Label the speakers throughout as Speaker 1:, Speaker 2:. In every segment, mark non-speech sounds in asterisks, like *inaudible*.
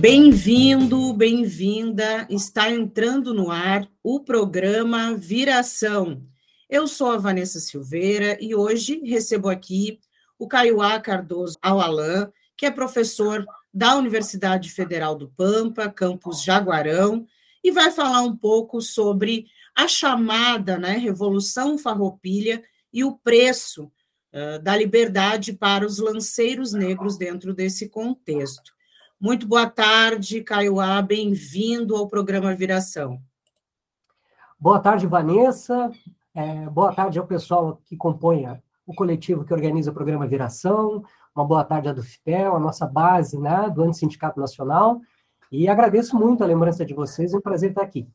Speaker 1: Bem-vindo, bem-vinda. Está entrando no ar o programa Viração. Eu sou a Vanessa Silveira e hoje recebo aqui o Caiuá Cardoso Alain, que é professor da Universidade Federal do Pampa, campus Jaguarão, e vai falar um pouco sobre a chamada né, Revolução Farroupilha e o preço uh, da liberdade para os lanceiros negros dentro desse contexto. Muito boa tarde, Caiuá, bem-vindo ao programa Viração.
Speaker 2: Boa tarde, Vanessa. É, boa tarde ao pessoal que compõe o coletivo que organiza o programa Viração. Uma boa tarde à do FIPEL, a nossa base né, do Antissindicato Nacional. E agradeço muito a lembrança de vocês, é um prazer estar aqui.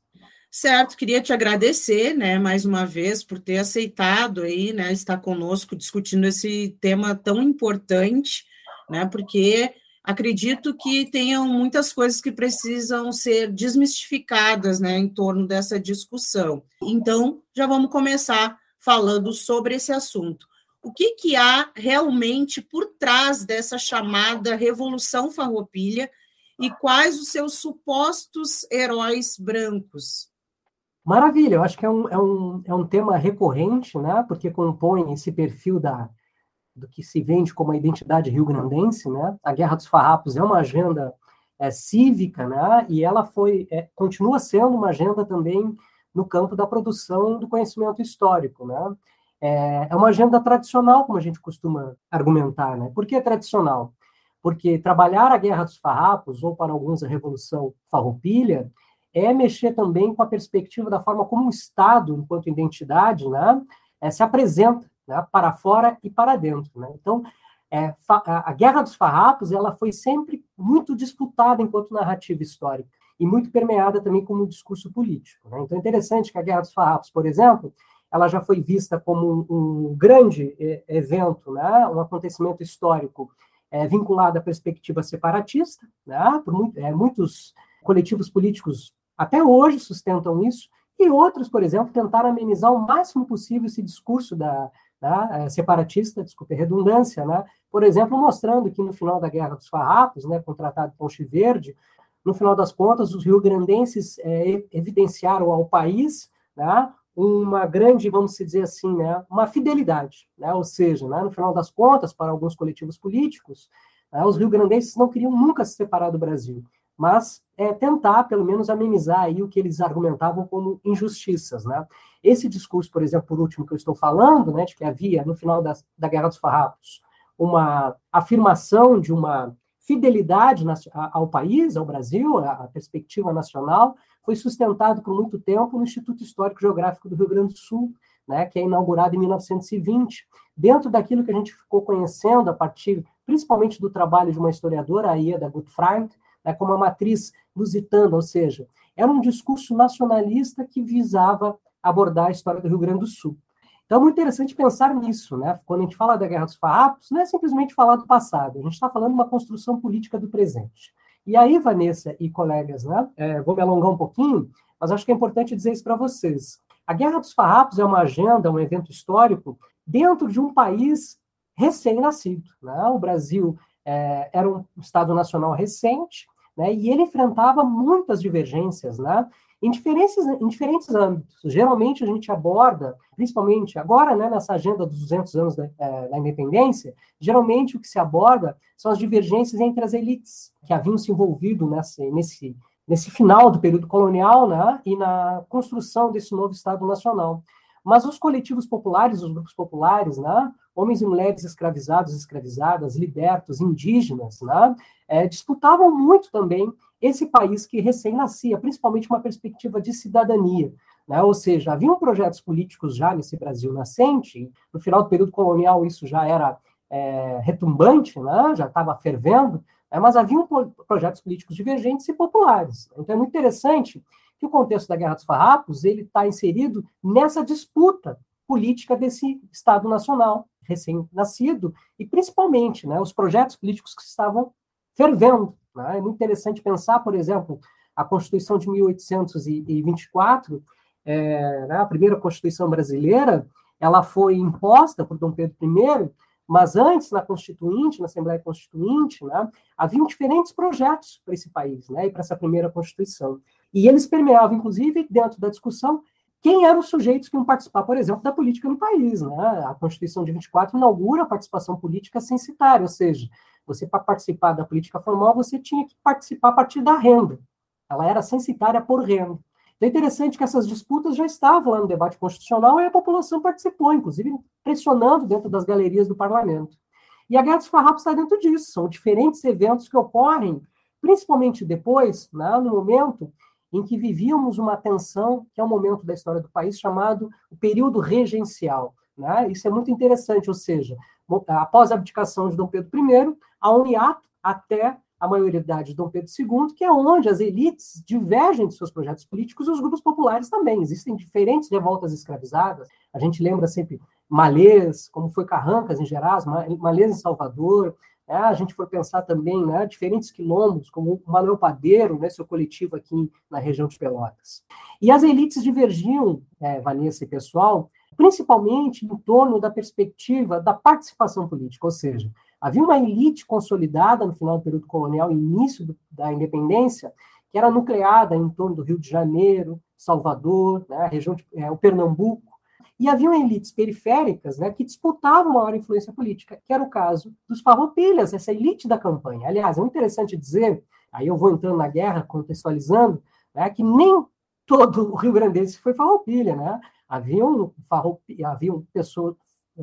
Speaker 1: Certo, queria te agradecer, né, mais uma vez, por ter aceitado aí, né, estar conosco discutindo esse tema tão importante, né, porque acredito que tenham muitas coisas que precisam ser desmistificadas né, em torno dessa discussão. Então, já vamos começar falando sobre esse assunto. O que, que há realmente por trás dessa chamada Revolução Farroupilha e quais os seus supostos heróis brancos?
Speaker 2: Maravilha, eu acho que é um, é um, é um tema recorrente, né? porque compõe esse perfil da, do que se vende como a identidade rio-grandense, né? A Guerra dos Farrapos é uma agenda é, cívica, né? E ela foi, é, continua sendo uma agenda também no campo da produção do conhecimento histórico, né? É, é uma agenda tradicional, como a gente costuma argumentar, né? Por que tradicional? Porque trabalhar a Guerra dos Farrapos, ou para alguns a Revolução Farroupilha, é mexer também com a perspectiva da forma como o Estado, enquanto identidade, né, é, se apresenta né, para fora e para dentro. Né? Então, é, a Guerra dos Farrapos ela foi sempre muito disputada enquanto narrativa histórica e muito permeada também como discurso político. Né? Então, é interessante que a Guerra dos Farrapos, por exemplo, ela já foi vista como um, um grande é, evento, né? um acontecimento histórico é, vinculado à perspectiva separatista, né? por é, muitos coletivos políticos até hoje sustentam isso, e outros, por exemplo, tentaram amenizar o máximo possível esse discurso da, né, separatista, desculpe redundância, né, por exemplo, mostrando que no final da Guerra dos Farrapos, né, com o Tratado de Ponte Verde, no final das contas, os rio-grandenses é, evidenciaram ao país né, uma grande, vamos dizer assim, né, uma fidelidade, né, ou seja, né, no final das contas, para alguns coletivos políticos, né, os rio-grandenses não queriam nunca se separar do Brasil, mas é, tentar, pelo menos, amenizar aí o que eles argumentavam como injustiças, né? Esse discurso, por exemplo, por último que eu estou falando, né, de que havia, no final da, da Guerra dos Farrapos, uma afirmação de uma fidelidade ao país, ao Brasil, a, perspectiva nacional, foi sustentado por muito tempo no Instituto Histórico Geográfico do Rio Grande do Sul, né, que é inaugurado em 1920, dentro daquilo que a gente ficou conhecendo a partir, principalmente do trabalho de uma historiadora, a Ieda Gutfreund, né, como uma matriz lusitana, ou seja, era um discurso nacionalista que visava abordar a história do Rio Grande do Sul. Então é muito interessante pensar nisso, né? Quando a gente fala da Guerra dos Farrapos, não é simplesmente falar do passado, a gente está falando de uma construção política do presente. E aí, Vanessa e colegas, né? É, vou me alongar um pouquinho, mas acho que é importante dizer isso para vocês. A Guerra dos Farrapos é uma agenda, um evento histórico dentro de um país recém-nascido. Né? O Brasil é, era um Estado nacional recente, né, e ele enfrentava muitas divergências, né, em diferentes, em diferentes âmbitos. Geralmente a gente aborda, principalmente agora, né, nessa agenda dos 200 anos da, é, da, independência, geralmente o que se aborda são as divergências entre as elites que haviam se envolvido nesse, nesse, nesse final do período colonial né, e na construção desse novo Estado Nacional. Mas os coletivos populares, os grupos populares, né, homens e mulheres escravizados, escravizadas, libertos, indígenas, né, é, disputavam muito também esse país que recém-nascia, principalmente uma perspectiva de cidadania. Né? Ou seja, haviam projetos políticos já nesse Brasil nascente, no final do período colonial isso já era é, retumbante, né? já estava fervendo, é, mas haviam projetos políticos divergentes e populares. Então é muito interessante que o contexto da Guerra dos Farrapos ele está inserido nessa disputa política desse Estado Nacional recém-nascido e principalmente né, os projetos políticos que estavam fervendo. Né? É muito interessante pensar, por exemplo, a Constituição de 1824, é, né, a primeira Constituição brasileira, ela foi imposta por Dom Pedro I, mas antes, na Constituinte, na Assembleia Constituinte, né, haviam diferentes projetos para esse país, né, e para essa primeira Constituição. E eles permeavam, inclusive, dentro da discussão, quem eram os sujeitos que iam participar, por exemplo, da política no país. Né? A Constituição de 24 inaugura a participação política censitária, ou seja, você, para participar da política formal, você tinha que participar a partir da renda. Ela era censitária por renda. Então é interessante que essas disputas já estavam lá no debate constitucional e a população participou, inclusive pressionando dentro das galerias do parlamento. E a Guerra dos Farrapos está dentro disso, são diferentes eventos que ocorrem, principalmente depois, né, no momento em que vivíamos uma tensão, que é um momento da história do país chamado o período regencial. Né? Isso é muito interessante, ou seja, após a abdicação de Dom Pedro I, há um hiato até a maioridade de Dom Pedro II, que é onde as elites divergem de seus projetos políticos e os grupos populares também. Existem diferentes revoltas escravizadas. A gente lembra sempre Malês, como foi Carrancas em Gerais, Malês em Salvador. Né? A gente for pensar também né, diferentes quilombos, como o Manuel Padeiro, né, seu coletivo aqui na região de Pelotas. E as elites divergiam, é, Vanessa e pessoal, principalmente em torno da perspectiva da participação política, ou seja, Havia uma elite consolidada no final do período colonial início do, da independência, que era nucleada em torno do Rio de Janeiro, Salvador, né, região de, é, o Pernambuco, e haviam elites periféricas né, que disputavam maior influência política, que era o caso dos farroupilhas, essa elite da campanha. Aliás, é interessante dizer, aí eu vou entrando na guerra, contextualizando, né, que nem todo o Rio Grandense foi farroupilha, né? Haviam, haviam pessoas,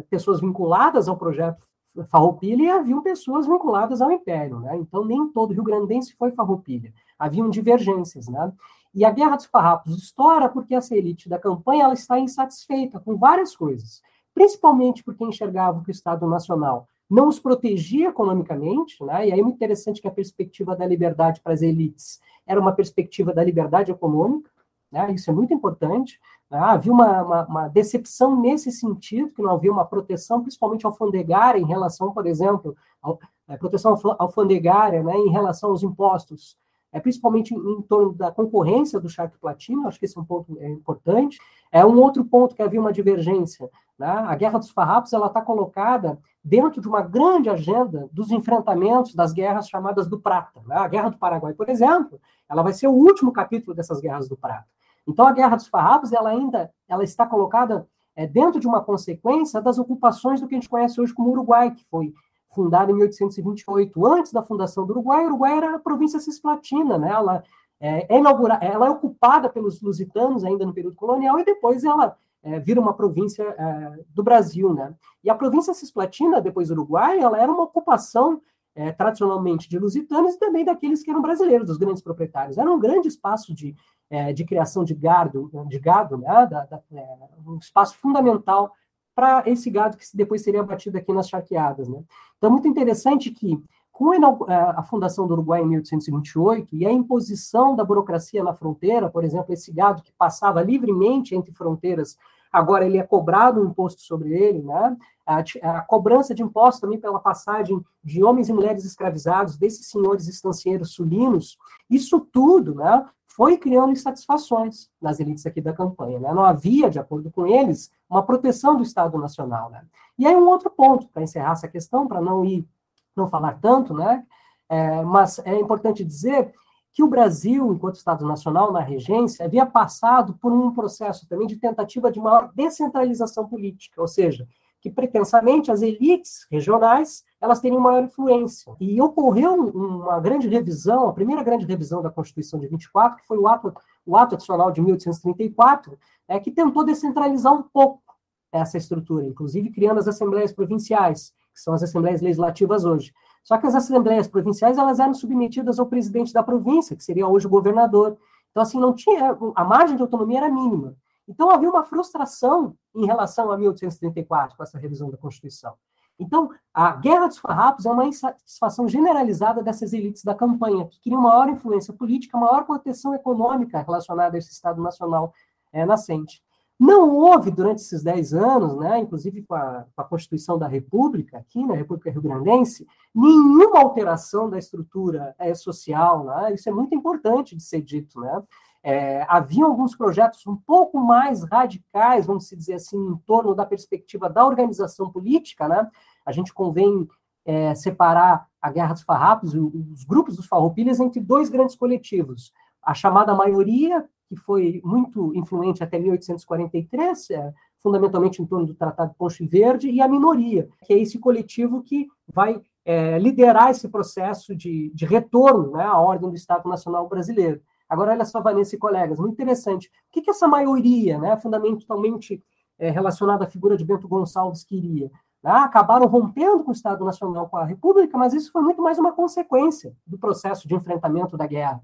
Speaker 2: pessoas vinculadas ao projeto Farroupilha e haviam pessoas vinculadas ao Império, né? Então nem todo Rio Grandense foi Farroupilha, haviam divergências, né? E a Guerra dos Farrapos estoura porque essa elite da campanha ela está insatisfeita com várias coisas, principalmente porque enxergava que o Estado Nacional não os protegia economicamente, né? E aí é muito interessante que a perspectiva da liberdade para as elites era uma perspectiva da liberdade econômica, né? Isso é muito importante. Né? Havia uma, uma, uma, decepção nesse sentido, que não havia uma proteção, principalmente alfandegária, em relação, por exemplo, a é, proteção alfandegária né, em relação aos impostos, é, principalmente em, torno da concorrência do charque platino, acho que esse é um ponto é, importante. É um outro ponto que havia uma divergência. Né? A Guerra dos Farrapos está colocada dentro de uma grande agenda dos enfrentamentos das guerras chamadas do Prata. Né? A Guerra do Paraguai, por exemplo, ela vai ser o último capítulo dessas guerras do Prata. Então, a Guerra dos Farrapos, ela ainda ela está colocada é, dentro de uma consequência das ocupações do que a gente conhece hoje como Uruguai, que foi fundado em 1828. Antes da fundação do Uruguai, o Uruguai era a província cisplatina, né? Ela é, é inaugurada, ela é ocupada pelos lusitanos ainda no período colonial e depois ela é, vira uma província é, do Brasil, né? E a província cisplatina, depois do Uruguai, ela era uma ocupação é, tradicionalmente de lusitanos e também daqueles que eram brasileiros, dos grandes proprietários. Era um grande espaço de, é, de criação de gado, de gado né, da, da, é, um espaço fundamental para esse gado que depois seria abatido aqui nas charqueadas. Né? Então, é muito interessante que, com a fundação do Uruguai em 1828 e a imposição da burocracia na fronteira, por exemplo, esse gado que passava livremente entre fronteiras agora ele é cobrado um imposto sobre ele, né? A, a, cobrança de impostos também pela passagem de homens e mulheres escravizados, desses senhores estancieiros sulinos, isso tudo, né, foi criando insatisfações nas elites aqui da campanha, né? Não havia, de acordo com eles, uma proteção do Estado Nacional, né? E aí um outro ponto, para encerrar essa questão, para não ir, não falar tanto, né? É, mas é importante dizer que o Brasil, enquanto Estado Nacional na regência, havia passado por um processo também de tentativa de maior descentralização política, ou seja, que pretensamente as elites regionais elas teriam maior influência. E ocorreu uma grande revisão, a primeira grande revisão da Constituição de 24, que foi o ato, o ato adicional de 1834, é, que tentou descentralizar um pouco essa estrutura, inclusive criando as assembleias provinciais, que são as assembleias legislativas hoje. Só que as assembleias provinciais elas eram submetidas ao presidente da província, que seria hoje o governador. Então, assim, não tinha. A margem de autonomia era mínima. Então, havia uma frustração em relação a 1834, com essa revisão da Constituição. Então, a Guerra dos Farrapos é uma insatisfação generalizada dessas elites da campanha, que queriam maior influência política, maior proteção econômica relacionada a esse Estado Nacional é, nascente. Não houve, durante esses dez anos, né, inclusive com a, com a, Constituição da República, aqui na República Rio Grandense, nenhuma alteração da estrutura é, social. Né? Isso é muito importante de ser dito. Né? É, havia alguns projetos um pouco mais radicais, vamos dizer assim, em torno da perspectiva da organização política. Né? A gente convém é, separar a Guerra dos Farrapos, os grupos dos farroupilhas, entre dois grandes coletivos. A chamada maioria, que foi muito influente até 1843, é, fundamentalmente em torno do Tratado de Ponte Verde, e a minoria, que é esse coletivo que vai é, liderar esse processo de, de retorno né, à ordem do Estado Nacional Brasileiro. Agora, olha só, Vanessa e colegas, muito interessante. O que, que essa maioria, né, fundamentalmente é, relacionada à figura de Bento Gonçalves, queria? Né? Acabaram rompendo com o Estado Nacional, com a República, mas isso foi muito mais uma consequência do processo de enfrentamento da guerra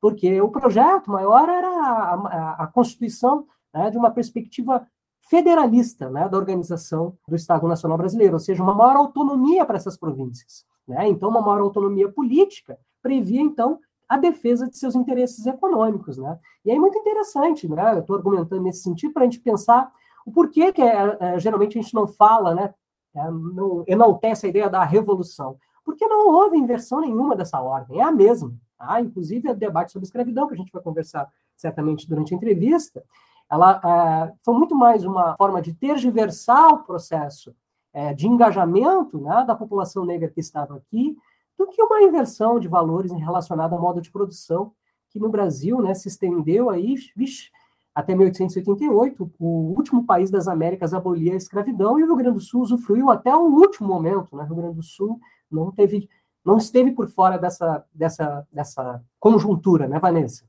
Speaker 2: porque o projeto maior era a, a, a constituição né, de uma perspectiva federalista né, da organização do Estado Nacional Brasileiro, ou seja, uma maior autonomia para essas províncias. Né? Então, uma maior autonomia política previa, então, a defesa de seus interesses econômicos. Né? E aí, muito interessante, né? eu estou argumentando nesse sentido para a gente pensar o porquê que é, é, geralmente a gente não fala, né, é, não enaltece a ideia da revolução. Porque não houve inversão nenhuma dessa ordem, é a mesma. Tá? Inclusive, o debate sobre escravidão, que a gente vai conversar certamente durante a entrevista, ela é, foi muito mais uma forma de tergiversar o processo é, de engajamento né, da população negra que estava aqui, do que uma inversão de valores relacionada ao modo de produção, que no Brasil né, se estendeu aí, vixe, até 1888, o último país das Américas a abolir a escravidão, e o Rio Grande do Sul usufruiu até o último momento. Né? O Rio Grande do Sul não teve não esteve por fora dessa, dessa, dessa conjuntura, né, Vanessa?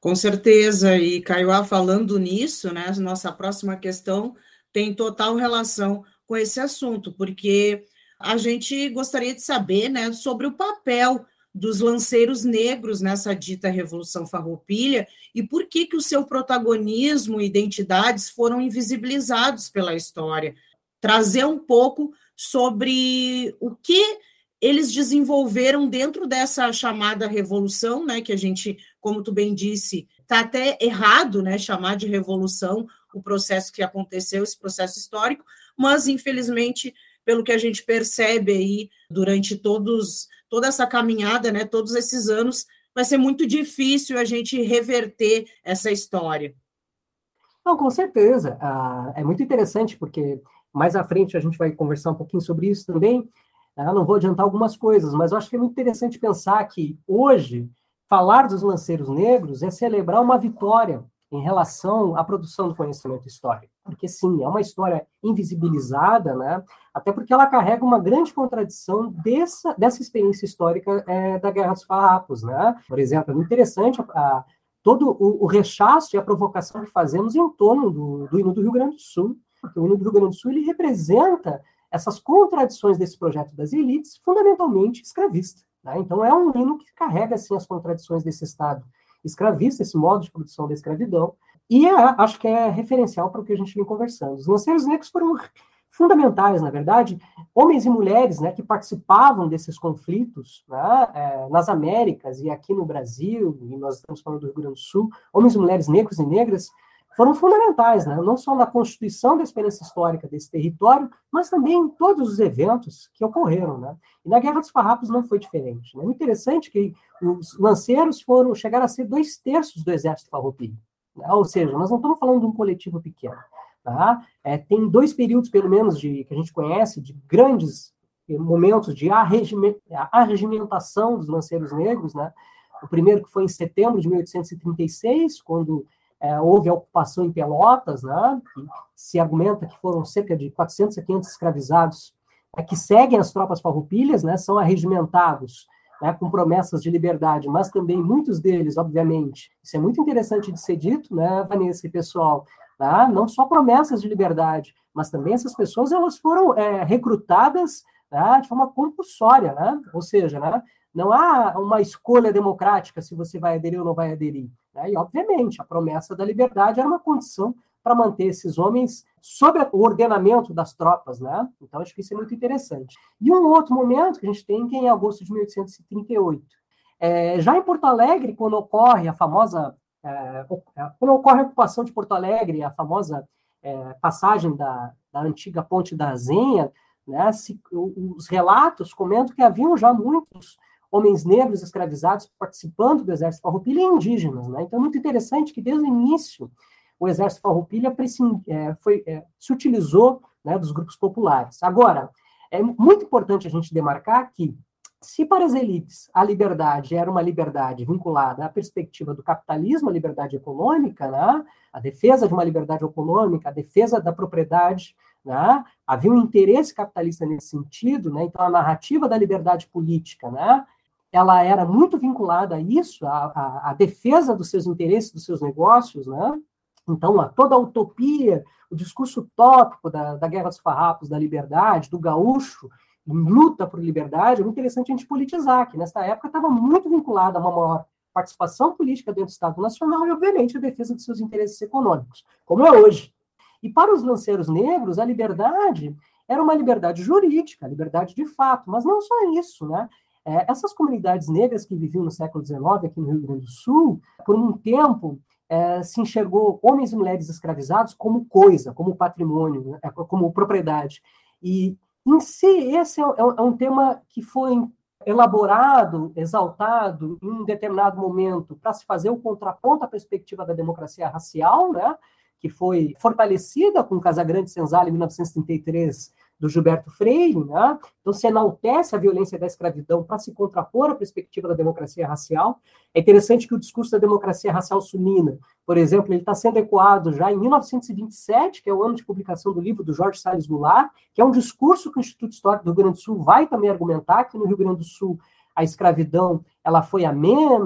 Speaker 1: Com certeza, e Caiuá falando nisso, né, nossa próxima questão tem total relação com esse assunto, porque a gente gostaria de saber, né, sobre o papel dos lanceiros negros nessa dita Revolução Farroupilha e por que que o seu protagonismo e identidades foram invisibilizados pela história. Trazer um pouco sobre o que eles desenvolveram dentro dessa chamada revolução, né, que a gente, como tu bem disse, está até errado, né, chamar de revolução o processo que aconteceu, esse processo histórico, mas infelizmente, pelo que a gente percebe aí durante todos toda essa caminhada, né, todos esses anos, vai ser muito difícil a gente reverter essa história.
Speaker 2: Não, com certeza. Ah, é muito interessante porque mais à frente a gente vai conversar um pouquinho sobre isso também. Eu não vou adiantar algumas coisas, mas eu acho que é muito interessante pensar que hoje falar dos lanceiros negros é celebrar uma vitória em relação à produção do conhecimento histórico. Porque, sim, é uma história invisibilizada, né? até porque ela carrega uma grande contradição dessa, dessa experiência histórica é, da Guerra dos Farrapos. Né? Por exemplo, é muito interessante a, a, todo o, o, rechaço e a provocação que fazemos em torno do, do hino do Rio Grande do Sul, porque o hino do Rio Grande do Sul ele representa essas contradições desse projeto das elites, fundamentalmente escravista. Né? Então, é um hino que carrega assim, as contradições desse Estado escravista, esse modo de produção da escravidão, e é, acho que é referencial para o que a gente vem conversando. Os lanceiros negros foram fundamentais, na verdade, homens e mulheres né, que participavam desses conflitos né, é, nas Américas e aqui no Brasil, e nós estamos falando do Rio Grande do Sul, homens e mulheres negros e negras foram fundamentais, né? não só na constituição da experiência histórica desse território, mas também em todos os eventos que ocorreram. Né? E na Guerra dos Farrapos não foi diferente. Né? É interessante que os lanceiros foram chegaram a ser dois terços do exército farroupilha. Ou seja, nós não estamos falando de um coletivo pequeno. Tá? É, tem dois períodos, pelo menos, de, que a gente conhece, de grandes momentos de arregimentação dos lanceiros negros. Né? O primeiro que foi em setembro de 1836, quando é, houve a ocupação em Pelotas, né, se argumenta que foram cerca de 400 a 500 escravizados é, que seguem as tropas farroupilhas, né, são arregimentados né, com promessas de liberdade, mas também muitos deles, obviamente, isso é muito interessante de ser dito, né, Vanessa e pessoal, tá? não só promessas de liberdade, mas também essas pessoas elas foram é, recrutadas né, de forma compulsória, né? ou seja, né, não há uma escolha democrática se você vai aderir ou não vai aderir. Né? E, obviamente, a promessa da liberdade era uma condição para manter esses homens sob o ordenamento das tropas, né? Então acho que isso é muito interessante. E um outro momento que a gente tem que é em agosto de 1838. É, já em Porto Alegre, quando ocorre a famosa é, é, quando ocorre a ocupação de Porto Alegre, a famosa é, passagem da, da, antiga ponte da Zenha, né, se, os relatos comentam que haviam já muitos homens negros escravizados participando do exército farroupilha e indígenas. Né? Então é muito interessante que desde o início o exército farroupilha é, foi, é, se utilizou né, dos grupos populares. Agora, é muito importante a gente demarcar que se para as elites a liberdade era uma liberdade vinculada à perspectiva do capitalismo, a liberdade econômica, né? a defesa de uma liberdade econômica, a defesa da propriedade, né? havia um interesse capitalista nesse sentido, né? então a narrativa da liberdade política, né? ela era muito vinculada a isso, a, a, a defesa dos seus interesses, dos seus negócios, né? Então, a toda a utopia, o discurso utópico da, da Guerra dos Farrapos, da liberdade, do gaúcho, luta por liberdade, é muito interessante a gente politizar, que nessa época estava muito vinculada a uma maior participação política dentro do Estado Nacional e, obviamente, a defesa dos seus interesses econômicos, como é hoje. E para os lanceiros negros, a liberdade era uma liberdade jurídica, liberdade de fato, mas não só isso, né? É, essas comunidades negras que viviam no século XIX aqui no Rio Grande do Sul, por um tempo é, se enxergou homens e mulheres escravizados como coisa, como patrimônio, né? como propriedade. E em si, esse é, é, é um tema que foi elaborado, exaltado em um determinado momento para se fazer o contraponto à perspectiva da democracia racial, né, que foi fortalecida com Casagrande Senzala em 1933 do Gilberto Freire, né? então se enaltece a violência da escravidão para se contrapor à perspectiva da democracia racial. É interessante que o discurso da democracia racial sulina, por exemplo, ele está sendo ecoado já em 1927, que é o ano de publicação do livro do Jorge Salles Goulart, que é um discurso que o Instituto Histórico do Rio Grande do Sul vai também argumentar que no Rio Grande do Sul a escravidão ela foi amena,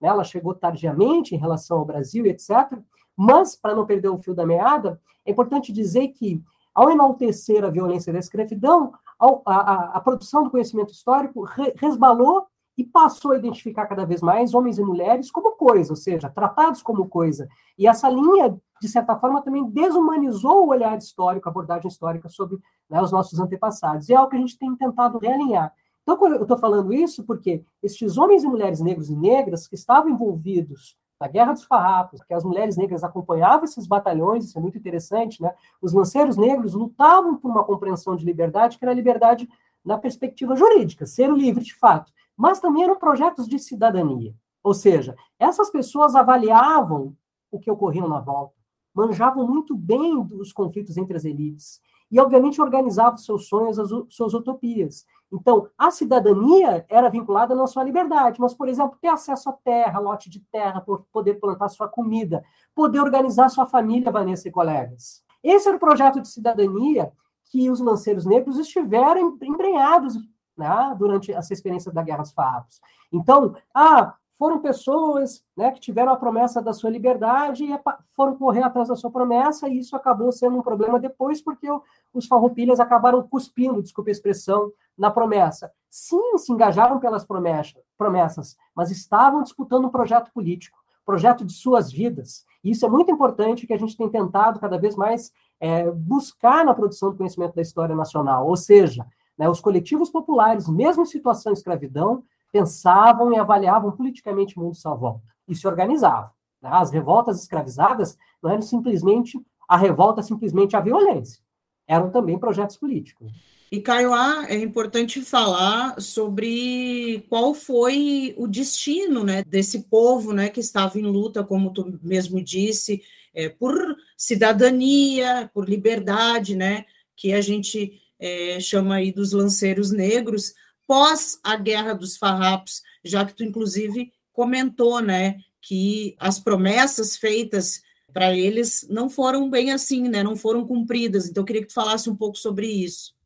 Speaker 2: né? ela chegou tardiamente em relação ao Brasil, etc. Mas, para não perder o fio da meada, é importante dizer que ao enaltecer a violência da escravidão, a, a, a produção do conhecimento histórico re, resbalou e passou a identificar cada vez mais homens e mulheres como coisa, ou seja, tratados como coisa. E essa linha, de certa forma, também desumanizou o olhar histórico, a abordagem histórica sobre né, os nossos antepassados. E é algo que a gente tem tentado realinhar. Então, eu estou falando isso porque estes homens e mulheres negros e negras que estavam envolvidos na Guerra dos Farrapos, que as mulheres negras acompanhavam esses batalhões, isso é muito interessante, né? Os lanceiros negros lutavam por uma compreensão de liberdade, que era liberdade na perspectiva jurídica, ser livre de fato, mas também eram projetos de cidadania. Ou seja, essas pessoas avaliavam o que ocorria na volta, manjavam muito bem dos conflitos entre as elites e, obviamente, organizavam seus sonhos, as suas utopias. Então, a cidadania era vinculada não só à liberdade, mas, por exemplo, ter acesso à terra, lote de terra, poder plantar sua comida, poder organizar sua família, Vanessa e colegas. Esse era o projeto de cidadania que os lanceiros negros estiveram embrenhados né, durante essa experiência da Guerra dos Farrapos. Então, ah, foram pessoas né, que tiveram a promessa da sua liberdade e foram correr atrás da sua promessa, e isso acabou sendo um problema depois, porque os farroupilhas acabaram cuspindo, desculpe a expressão, na promessa. Sim, se engajaram pelas promessas, mas estavam disputando um projeto político, projeto de suas vidas. E isso é muito importante que a gente tem tentado cada vez mais é, buscar na produção do conhecimento da história nacional. Ou seja, né, os coletivos populares, mesmo em situação de escravidão, pensavam e avaliavam politicamente o mundo sua volta e se organizavam. Né? As revoltas escravizadas não eram simplesmente a revolta, simplesmente a violência. Eram também projetos políticos.
Speaker 1: E, Caio, é importante falar sobre qual foi o destino né, desse povo né, que estava em luta, como tu mesmo disse, é, por cidadania, por liberdade, né, que a gente é, chama aí dos lanceiros negros, pós a Guerra dos Farrapos, já que tu, inclusive, comentou né, que as promessas feitas para eles não foram bem assim, né, não foram cumpridas. Então, eu queria que tu falasse um pouco sobre isso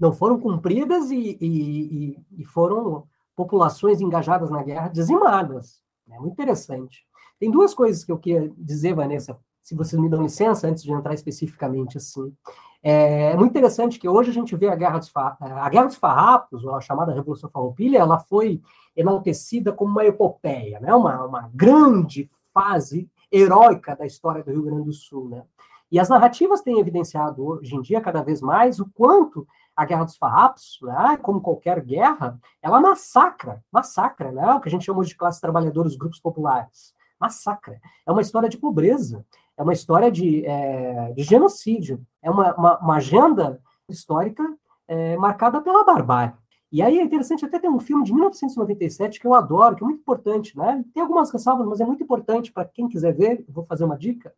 Speaker 2: não foram cumpridas e, e, e foram populações engajadas na guerra dizimadas. É muito interessante. Tem duas coisas que eu queria dizer, Vanessa, se vocês me dão licença, antes de entrar especificamente assim. É, é muito interessante que hoje a gente vê a Guerra dos, a Guerra dos Farrapos, ou a chamada Revolução Farroupilha, ela foi enaltecida como uma epopeia, né? uma, uma grande fase heróica da história do Rio Grande do Sul. Né? E as narrativas têm evidenciado hoje em dia cada vez mais o quanto a Guerra dos Farrapos, né, como qualquer guerra, ela massacra, massacra, né, o que a gente chama de classes trabalhadoras, grupos populares. Massacra. É uma história de pobreza, é uma história de, é, de genocídio, é uma, uma, uma agenda histórica é, marcada pela barbárie. E aí é interessante até ter um filme de 1997 que eu adoro, que é muito importante, né? Tem algumas ressalvas, mas é muito importante para quem quiser ver, vou fazer uma dica,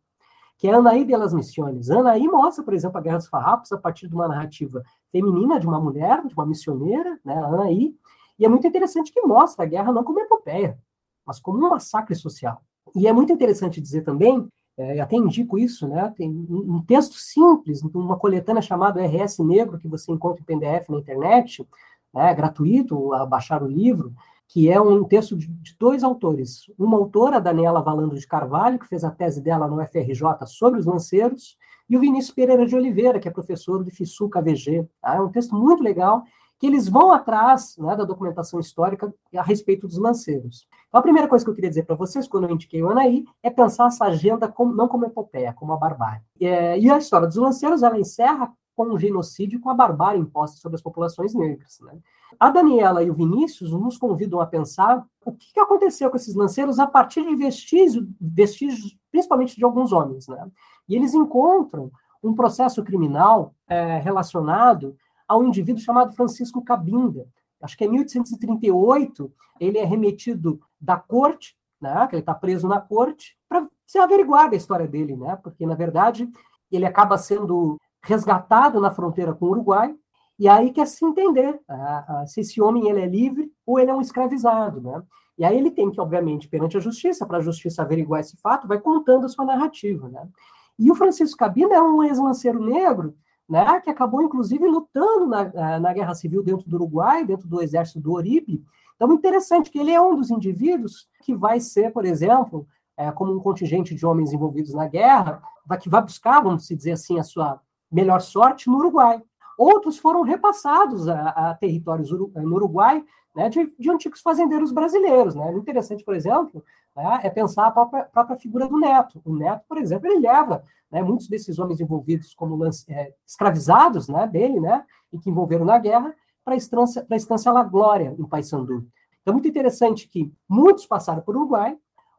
Speaker 2: que é Anaí de las Missiones. Anaí mostra, por exemplo, a Guerra dos Farrapos a partir de uma narrativa feminina, de uma mulher, de uma missioneira, né, Anaí, e é muito interessante que mostra a guerra não como epopeia, mas como um massacre social. E é muito interessante dizer também, é, até indico isso, né, tem um texto simples, uma coletânea chamada RS Negro, que você encontra em PDF na internet, né, gratuito, a baixar o livro, que é um texto de, de dois autores. Uma autora, Daniela Valando de Carvalho, que fez a tese dela no FRJ sobre os lanceiros, e o Vinícius Pereira de Oliveira, que é professor de FISU KVG. Tá? É um texto muito legal, que eles vão atrás né, da documentação histórica a respeito dos lanceiros. Então, a primeira coisa que eu queria dizer para vocês, quando eu indiquei o Anaí, é pensar essa agenda como, não como epopeia, como a barbárie. É, e a história dos lanceiros, ela encerra com o genocídio e com a barbárie imposta sobre as populações negras. Né? A Daniela e o Vinícius nos convidam a pensar o que aconteceu com esses lanceiros a partir de vestígios, vestígios principalmente de alguns homens. Né? E eles encontram um processo criminal é, relacionado a um indivíduo chamado Francisco Cabinda. Acho que é 1838, ele é remetido da corte, né, que ele está preso na corte, para se averiguar da história dele, né, porque, na verdade, ele acaba sendo resgatado na fronteira com o Uruguai, e aí quer se entender se esse homem ele é livre ou ele é um escravizado, né? E aí ele tem que, obviamente, perante a justiça, para a justiça averiguar esse fato, vai contando a sua narrativa, né? E o Francisco Cabina é um ex-lanceiro negro, né, que acabou, inclusive, lutando na, na Guerra Civil dentro do Uruguai, dentro do exército do Oribe. Então, interessante que ele é um dos indivíduos que vai ser, por exemplo, é, como um contingente de homens envolvidos na guerra, que vai buscar, vamos dizer assim, a sua melhor sorte no Uruguai. Outros foram repassados a, a territórios no Uruguai né, de, de, antigos fazendeiros brasileiros. Né? Interessante, por exemplo, né, é pensar a própria, própria, figura do Neto. O Neto, por exemplo, ele leva né, muitos desses homens envolvidos como lance, é, escravizados né, dele, né, e que envolveram na guerra, para a estância, estância La Glória, em Paysandu. Então, é muito interessante que muitos passaram por Uruguai,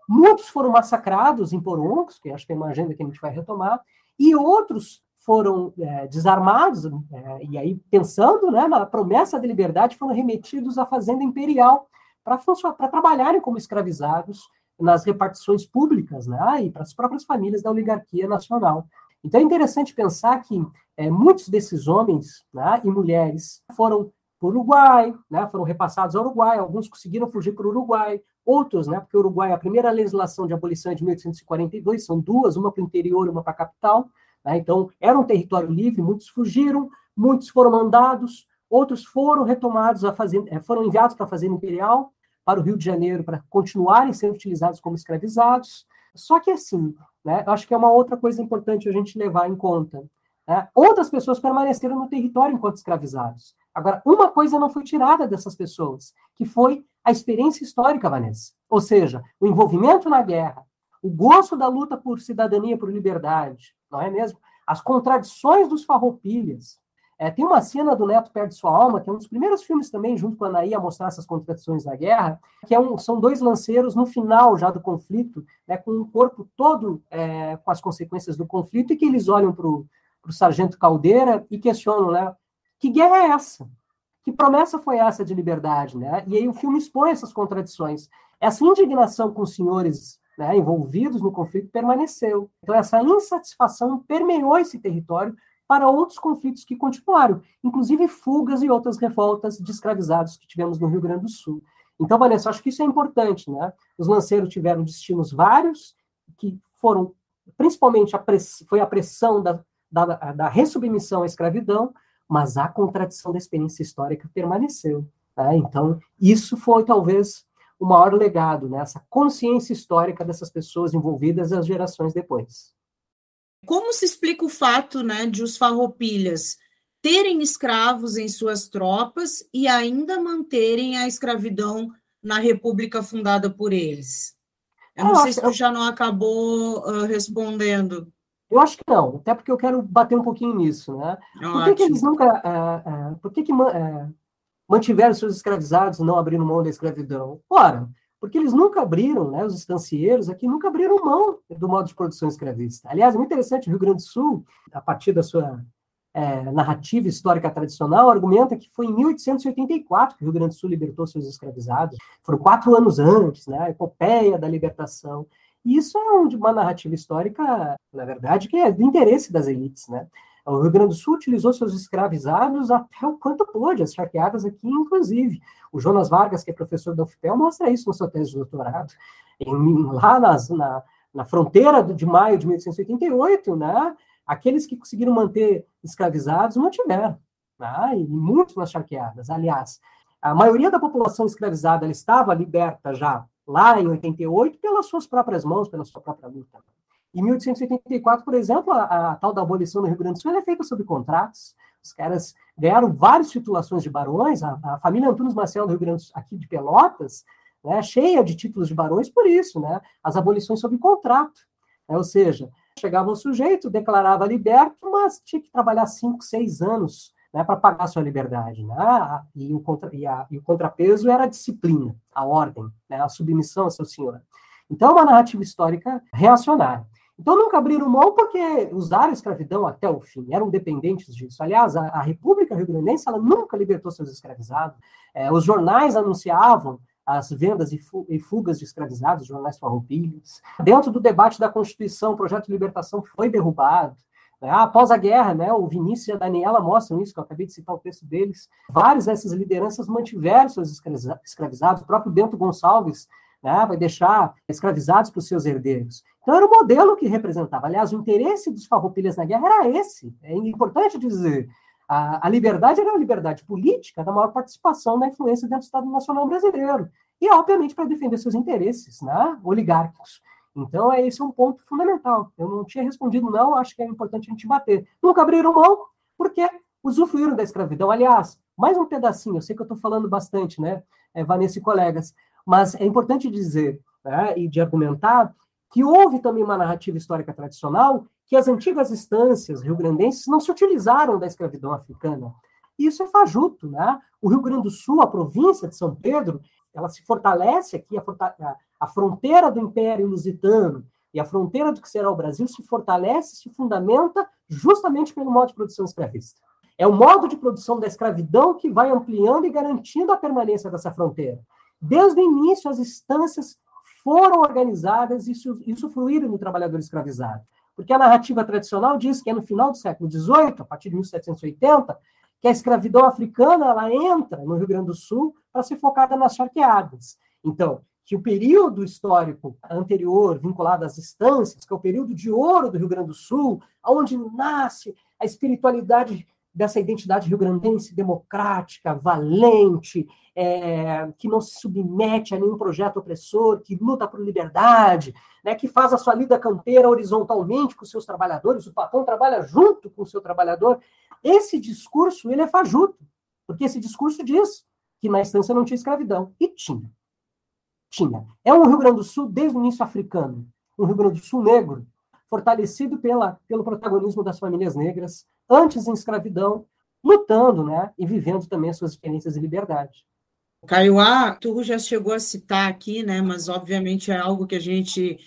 Speaker 2: muitos foram massacrados em Poroncos, que acho que é uma agenda que a gente vai retomar, e outros foram é, desarmados, é, e aí pensando né, na promessa de liberdade, foram remetidos à fazenda imperial para trabalharem como escravizados nas repartições públicas né, e para as próprias famílias da oligarquia nacional. Então é interessante pensar que é, muitos desses homens né, e mulheres foram para o Uruguai, né, foram repassados ao Uruguai, alguns conseguiram fugir para o Uruguai, outros, né, porque o Uruguai, a primeira legislação de abolição é de 1842, são duas, uma para o interior e uma para a capital, né? Então, era um território livre, muitos fugiram, muitos foram mandados, outros foram retomados, a fazer, eh, foram enviados para a Fazenda Imperial, para o Rio de Janeiro, para continuarem sendo utilizados como escravizados. Só que assim, né, acho que é uma outra coisa importante a gente levar em conta. Né? Outras pessoas permaneceram no território enquanto escravizados. Agora, uma coisa não foi tirada dessas pessoas, que foi a experiência histórica, Vanessa. Ou seja, o envolvimento na guerra, o gosto da luta por cidadania, por liberdade, não é mesmo? As contradições dos farroupilhas. É, tem uma cena do Neto Perde Sua Alma, que é um dos primeiros filmes também, junto com a Anaí, a mostrar essas contradições da guerra, que é um, são dois lanceiros no final já do conflito, né, com o corpo todo é, com as consequências do conflito, e que eles olham para o sargento Caldeira e questionam, né, que guerra é essa? Que promessa foi essa de liberdade? Né? E aí o filme expõe essas contradições. Essa indignação com os senhores né, envolvidos no conflito permaneceu. Então, essa insatisfação permeou esse território para outros conflitos que continuaram, inclusive fugas e outras revoltas de escravizados que tivemos no Rio Grande do Sul. Então, Vanessa, acho que isso é importante, né? Os lanceiros tiveram destinos vários, que foram, principalmente, a press, foi a pressão da, da, da ressubmissão à escravidão, mas a contradição da experiência histórica permaneceu. Né? Então, isso foi, talvez, o maior legado, né? essa consciência histórica dessas pessoas envolvidas as gerações depois.
Speaker 1: Como se explica o fato né, de os farroupilhas terem escravos em suas tropas e ainda manterem a escravidão na república fundada por eles? Eu não sei se tu já não acabou uh, respondendo.
Speaker 2: Eu acho que não, até porque eu quero bater um pouquinho nisso, né? Por que, que eles nunca, uh, uh, por que, que mantiveram seus escravizados não abriram mão da escravidão? Ora, porque eles nunca abriram, né, os estancieiros aqui nunca abriram mão do modo de produção escravista. Aliás, é muito interessante, o Rio Grande do Sul, a partir da sua é, narrativa histórica tradicional, argumenta que foi em 1884 que o Rio Grande do Sul libertou seus escravizados. Foram quatro anos antes, né, a epopeia da libertação. E isso é uma narrativa histórica, na verdade, que é do interesse das elites, né? O Rio Grande do Sul utilizou seus escravizados até o quanto pôde, as charqueadas aqui, inclusive. O Jonas Vargas, que é professor da UFPEL, mostra isso no seu tese de doutorado. Em, lá nas, na, na fronteira de maio de 1888, né, aqueles que conseguiram manter escravizados mantiveram, né, e muitos nas charqueadas. Aliás, a maioria da população escravizada estava liberta já lá em 88 pelas suas próprias mãos, pela sua própria luta. Em 1884, por exemplo, a, a tal da abolição no Rio Grande do Sul é feita sob contratos. Os caras ganharam várias titulações de barões. A, a família Antunes Marcelo do Rio Grande do Sul, aqui de Pelotas, né, cheia de títulos de barões por isso, né? As abolições sob contrato. Né, ou seja, chegava o sujeito, declarava liberto, mas tinha que trabalhar cinco, seis anos né, para pagar sua liberdade. Né? E, o contra, e, a, e, o contrapeso era a disciplina, a ordem, né, a submissão ao seu senhor. Então, é uma narrativa histórica reacionária. Então, nunca abriram mão porque usaram a escravidão até o fim, eram dependentes disso. Aliás, a, a República Rio Grandense ela nunca libertou seus escravizados. É, os jornais anunciavam as vendas e fugas de escravizados, jornais farroupilhos. Dentro do debate da Constituição, o projeto de libertação foi derrubado. Né? Após a guerra, né, o Vinícius e a Daniela mostram isso, que eu acabei de citar o texto deles. Várias dessas lideranças mantiveram seus escravizados, o próprio Bento Gonçalves né, vai deixar escravizados para os seus herdeiros. Então era o modelo que representava. Aliás, o interesse dos farroupilhas na guerra era esse. É importante dizer. A, a liberdade era a liberdade política da maior participação na influência dentro do Estado Nacional Brasileiro. E, obviamente, para defender seus interesses né, oligárquicos. Então, é, esse é um ponto fundamental. Eu não tinha respondido, não, acho que é importante a gente bater. Nunca abriram mão, porque usufruíram da escravidão. Aliás, mais um pedacinho, eu sei que eu estou falando bastante, né, é, Vanessa e colegas, mas é importante dizer né, e de argumentar que houve também uma narrativa histórica tradicional que as antigas instâncias rio-grandenses não se utilizaram da escravidão africana. Isso é fajuto, né? O Rio Grande do Sul, a província de São Pedro, ela se fortalece aqui, a, a fronteira do Império Lusitano e a fronteira do que será o Brasil se fortalece, se fundamenta justamente pelo modo de produção escravista. É o modo de produção da escravidão que vai ampliando e garantindo a permanência dessa fronteira. Desde o início, as instâncias foram organizadas e usufruíram do trabalhador escravizado. Porque a narrativa tradicional diz que é no final do século XVIII, a partir de 1780, que a escravidão africana ela entra no Rio Grande do Sul para ser focada nas charqueadas. Então, que o período histórico anterior, vinculado às instâncias, que é o período de ouro do Rio Grande do Sul, onde nasce a espiritualidade dessa identidade rio-grandense democrática, valente, é, que não se submete a nenhum projeto opressor, que luta por liberdade, né, que faz a sua lida campeira horizontalmente com seus trabalhadores, o patrão trabalha junto com o seu trabalhador. Esse discurso ele é fajuto, porque esse discurso diz que na instância não tinha escravidão, e tinha tinha. É um Rio Grande do Sul desde o início africano, um Rio Grande do Sul negro, fortalecido pela, pelo protagonismo das famílias negras, antes em escravidão, lutando né, e vivendo também as suas experiências de liberdade.
Speaker 1: Caiuá, tu já chegou a citar aqui, né, mas obviamente é algo que a gente